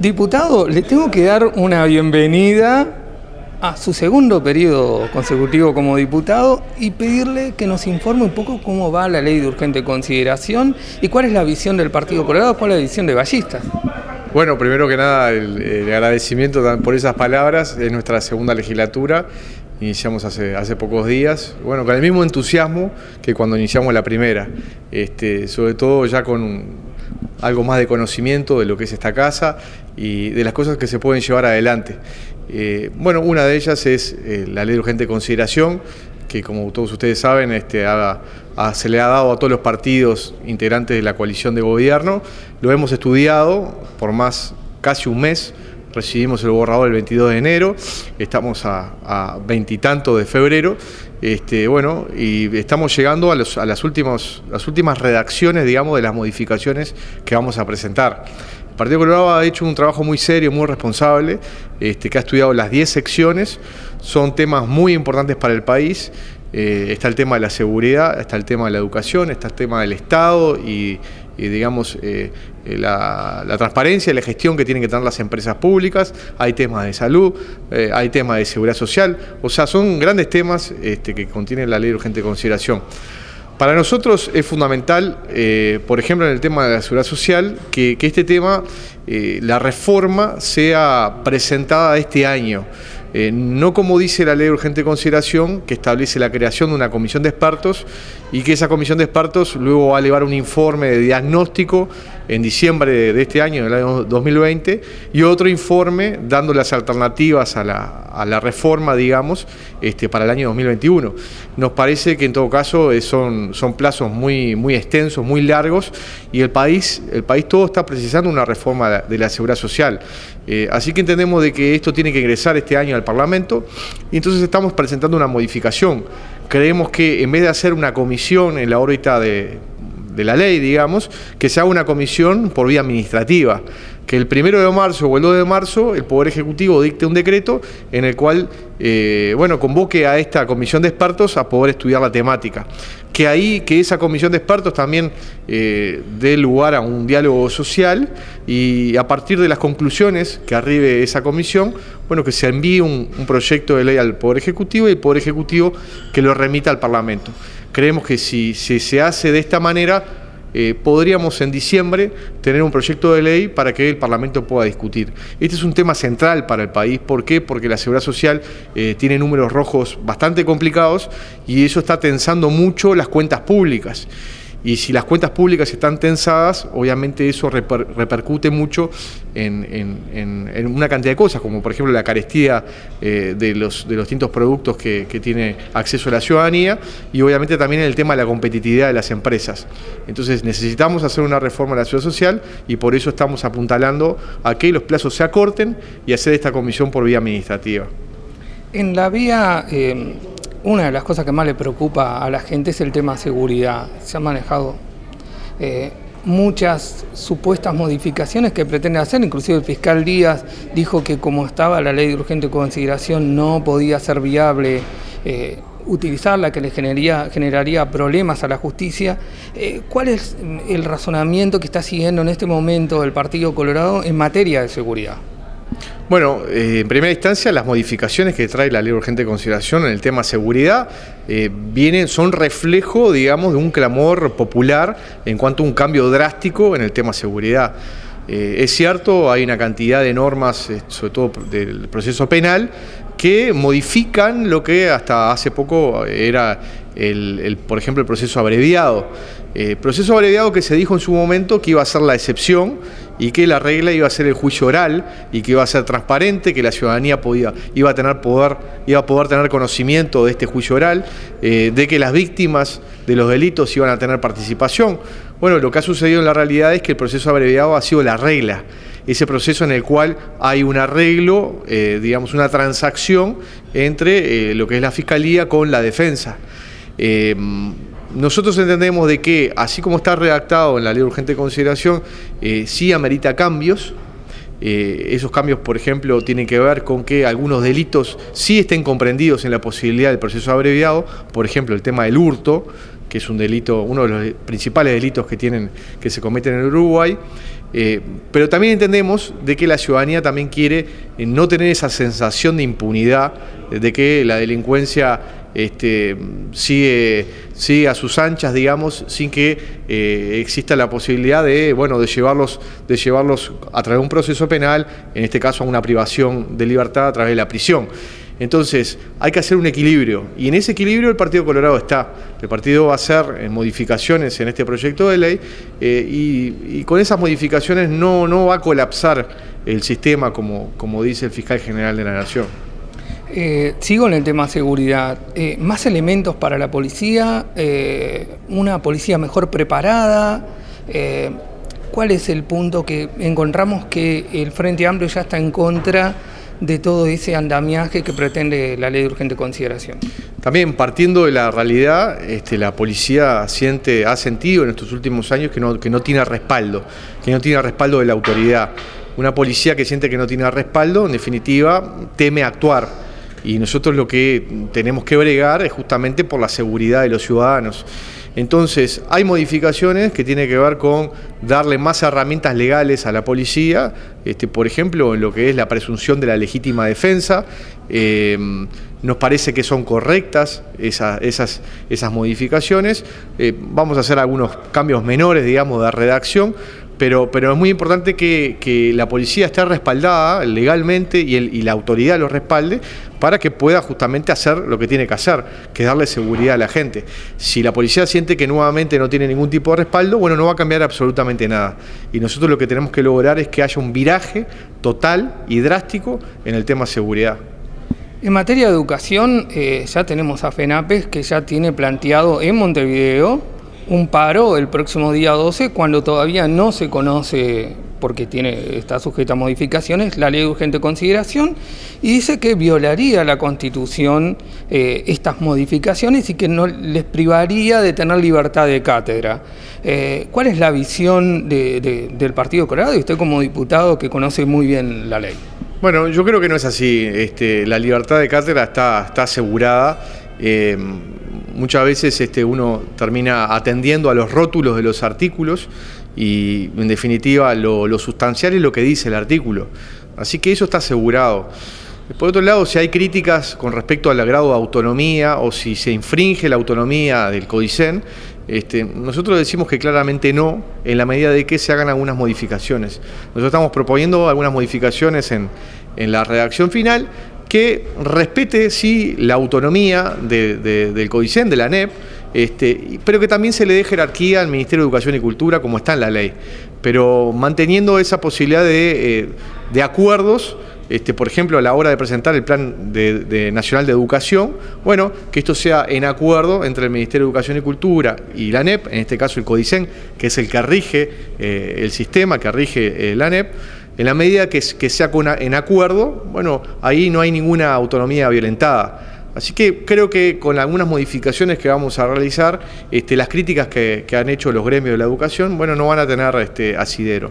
Diputado, le tengo que dar una bienvenida a su segundo periodo consecutivo como diputado y pedirle que nos informe un poco cómo va la ley de urgente consideración y cuál es la visión del Partido Colorado, cuál es la visión de Ballistas. Bueno, primero que nada, el, agradecimiento por esas palabras. Es nuestra segunda legislatura. Iniciamos hace, hace pocos días. Bueno, con el mismo entusiasmo que cuando iniciamos la primera. Este, sobre todo ya con algo más de conocimiento de lo que es esta casa y de las cosas que se pueden llevar adelante. Eh, bueno, una de ellas es eh, la ley de urgente consideración, que como todos ustedes saben, este, se le ha dado a todos los partidos integrantes de la coalición de gobierno. Lo hemos estudiado por más casi un mes recibimos el borrador el 22 de enero, estamos a veintitantos de febrero, este, bueno, y estamos llegando a, las, últimas, las últimas redacciones, digamos, de las modificaciones que vamos a presentar. El Partido Colorado ha hecho un trabajo muy serio, muy responsable, este, que ha estudiado las 10 secciones, son temas muy importantes para el país, eh, está el tema de la seguridad, está el tema de la educación, está el tema del Estado y, digamos, eh, eh, la, transparencia y la gestión que tienen que tener las empresas públicas, hay temas de salud, hay temas de seguridad social, o sea, son grandes temas este, que contiene la ley de urgente consideración. Para nosotros es fundamental, por ejemplo, en el tema de la seguridad social, que, este tema, la reforma, sea presentada este año. No como dice la ley de urgente consideración, que establece la creación de una comisión de expertos y que esa comisión de expertos luego va a elevar un informe de diagnóstico en diciembre de este año, del año 2020, y otro informe dando las alternativas a la, reforma, digamos, este, para el año 2021. Nos parece que en todo caso eh, son, plazos muy, muy extensos, muy largos, y el país, el país todo está precisando una reforma de la seguridad social. Eh, así que entendemos de que esto tiene que ingresar este año al Parlamento, y entonces estamos presentando una modificación. Creemos que en vez de hacer una comisión en la órbita de de la ley, digamos, que se haga una comisión por vía administrativa, que el primero de marzo o el 2 de marzo el Poder Ejecutivo dicte un decreto en el cual, eh, bueno, convoque a esta comisión de expertos a poder estudiar la temática. Que ahí, que esa comisión de expertos también eh, dé lugar a un diálogo social y a partir de las conclusiones que arribe esa comisión, bueno, que se envíe un, un proyecto de ley al Poder Ejecutivo y el Poder Ejecutivo que lo remita al Parlamento. Creemos que si, se hace de esta manera, eh, podríamos en diciembre tener un proyecto de ley para que el Parlamento pueda discutir. Este es un tema central para el país. ¿Por qué? Porque la seguridad social eh, tiene números rojos bastante complicados y eso está tensando mucho las cuentas públicas. Y si las cuentas públicas están tensadas, obviamente eso repercute mucho en, una cantidad de cosas, como por ejemplo la carestía eh, de, los, de los distintos productos que, tiene acceso a la ciudadanía y obviamente también el tema de la competitividad de las empresas. Entonces necesitamos hacer una reforma de la ciudad social y por eso estamos apuntalando a que los plazos se acorten y hacer esta comisión por vía administrativa. En la vía eh, una de las cosas que más le preocupa a la gente es el tema seguridad. Se han manejado eh, muchas supuestas modificaciones que pretende hacer, inclusive el fiscal Díaz dijo que como estaba la ley de urgente consideración no podía ser viable eh, utilizarla, que le generaría, problemas a la justicia. Eh, ¿Cuál es el razonamiento que está siguiendo en este momento el Partido Colorado en materia de seguridad? Bueno, eh, en primera instancia, las modificaciones que trae la ley de urgente consideración en el tema seguridad eh, vienen, son reflejo, digamos, de un clamor popular en cuanto a un cambio drástico en el tema seguridad. Eh, es cierto, hay una cantidad de normas, sobre todo del proceso penal, que modifican lo que hasta hace poco era, el, por ejemplo, el proceso abreviado. proceso abreviado que se dijo en su momento que iba a ser la excepción y que la regla iba a ser el juicio oral y que iba a ser transparente, que la ciudadanía podía, iba, a tener poder, iba a poder tener conocimiento de este juicio oral, eh, de que las víctimas de los delitos iban a tener participación. Bueno, lo que ha sucedido en la realidad es que el proceso abreviado ha sido la regla, ese proceso en el cual hay un arreglo, eh, digamos, una transacción entre eh, lo que es la fiscalía con la defensa. Nosotros entendemos de que, así como está redactado en la ley de urgente consideración, eh, sí amerita cambios. Eh, esos cambios, por ejemplo, tienen que ver con que algunos delitos sí estén comprendidos en la posibilidad del proceso abreviado, por ejemplo, el tema del hurto, que es un delito, uno de los principales delitos que tienen, que se cometen en Uruguay. Eh, pero también entendemos de que la ciudadanía también quiere no tener esa sensación de impunidad, de que la delincuencia este, sigue, sigue, a sus anchas, digamos, sin que eh, exista la posibilidad de, bueno, de, llevarlos, de llevarlos a través de un proceso penal, en este caso a una privación de libertad a través de la prisión. Entonces, hay que hacer un equilibrio y en ese equilibrio el Partido Colorado está. El partido va a hacer eh, modificaciones en este proyecto de ley eh, y, con esas modificaciones no, no va a colapsar el sistema como, como dice el fiscal general de la Nación. Eh, sigo en el tema seguridad. más elementos para la policía, una policía mejor preparada. ¿Cuál es el punto que encontramos que el Frente Amplio ya está en contra de todo ese andamiaje que pretende la ley de urgente consideración. También partiendo de la realidad, este, la policía siente, ha sentido en estos últimos años que no, que no tiene respaldo, que no tiene respaldo de la autoridad. Una policía que siente que no tiene respaldo, en definitiva, teme actuar. Y nosotros lo que tenemos que bregar es justamente por la seguridad de los ciudadanos. Entonces, hay modificaciones que tienen que ver con darle más herramientas legales a la policía, este, por ejemplo, en lo que es la presunción de la legítima defensa. Eh, nos parece que son correctas esas, esas, modificaciones. Eh, vamos a hacer algunos cambios menores, digamos, de redacción, pero, es muy importante que, la policía esté respaldada legalmente y, y, la autoridad lo respalde para que pueda justamente hacer lo que tiene que hacer, que es darle seguridad a la gente. Si la policía siente que nuevamente no tiene ningún tipo de respaldo, bueno, no va a cambiar absolutamente nada. Y nosotros lo que tenemos que lograr es que haya un viraje total y drástico en el tema seguridad. En materia de educación, eh, ya tenemos a FENAPES que ya tiene planteado en Montevideo un paro el próximo día 12, cuando todavía no se conoce, porque tiene, está sujeta a modificaciones, la ley de urgente consideración, y dice que violaría la Constitución eh, estas modificaciones y que no les privaría de tener libertad de cátedra. Eh, ¿Cuál es la visión del Partido Colorado y usted como diputado que conoce muy bien la ley? Bueno, yo creo que no es así. Este, la libertad de cátedra está, está asegurada. Eh, muchas veces este, uno termina atendiendo a los rótulos de los artículos y en definitiva lo, sustancial es lo que dice el artículo. Así que eso está asegurado. Por otro lado, si hay críticas con respecto al grado de autonomía o si se infringe la autonomía del CODICEN, este, nosotros decimos que claramente no, en la medida de que se hagan algunas modificaciones. Nosotros estamos proponiendo algunas modificaciones en, la redacción final que respete, sí, la autonomía del CODICEN, de la NEP, este, pero que también se le dé jerarquía al Ministerio de Educación y Cultura como está en la ley, pero manteniendo esa posibilidad de, eh, acuerdos este, por ejemplo, a la hora de presentar el Plan Nacional de Educación, bueno, que esto sea en acuerdo entre el Ministerio de Educación y Cultura y la ANEP, en este caso el CODICEN, que es el que rige eh, el sistema, que rige eh, la ANEP, en la medida que, sea en acuerdo, bueno, ahí no hay ninguna autonomía violentada. Así que creo que con algunas modificaciones que vamos a realizar, este, las críticas que, han hecho los gremios de la educación, bueno, no van a tener este, asidero.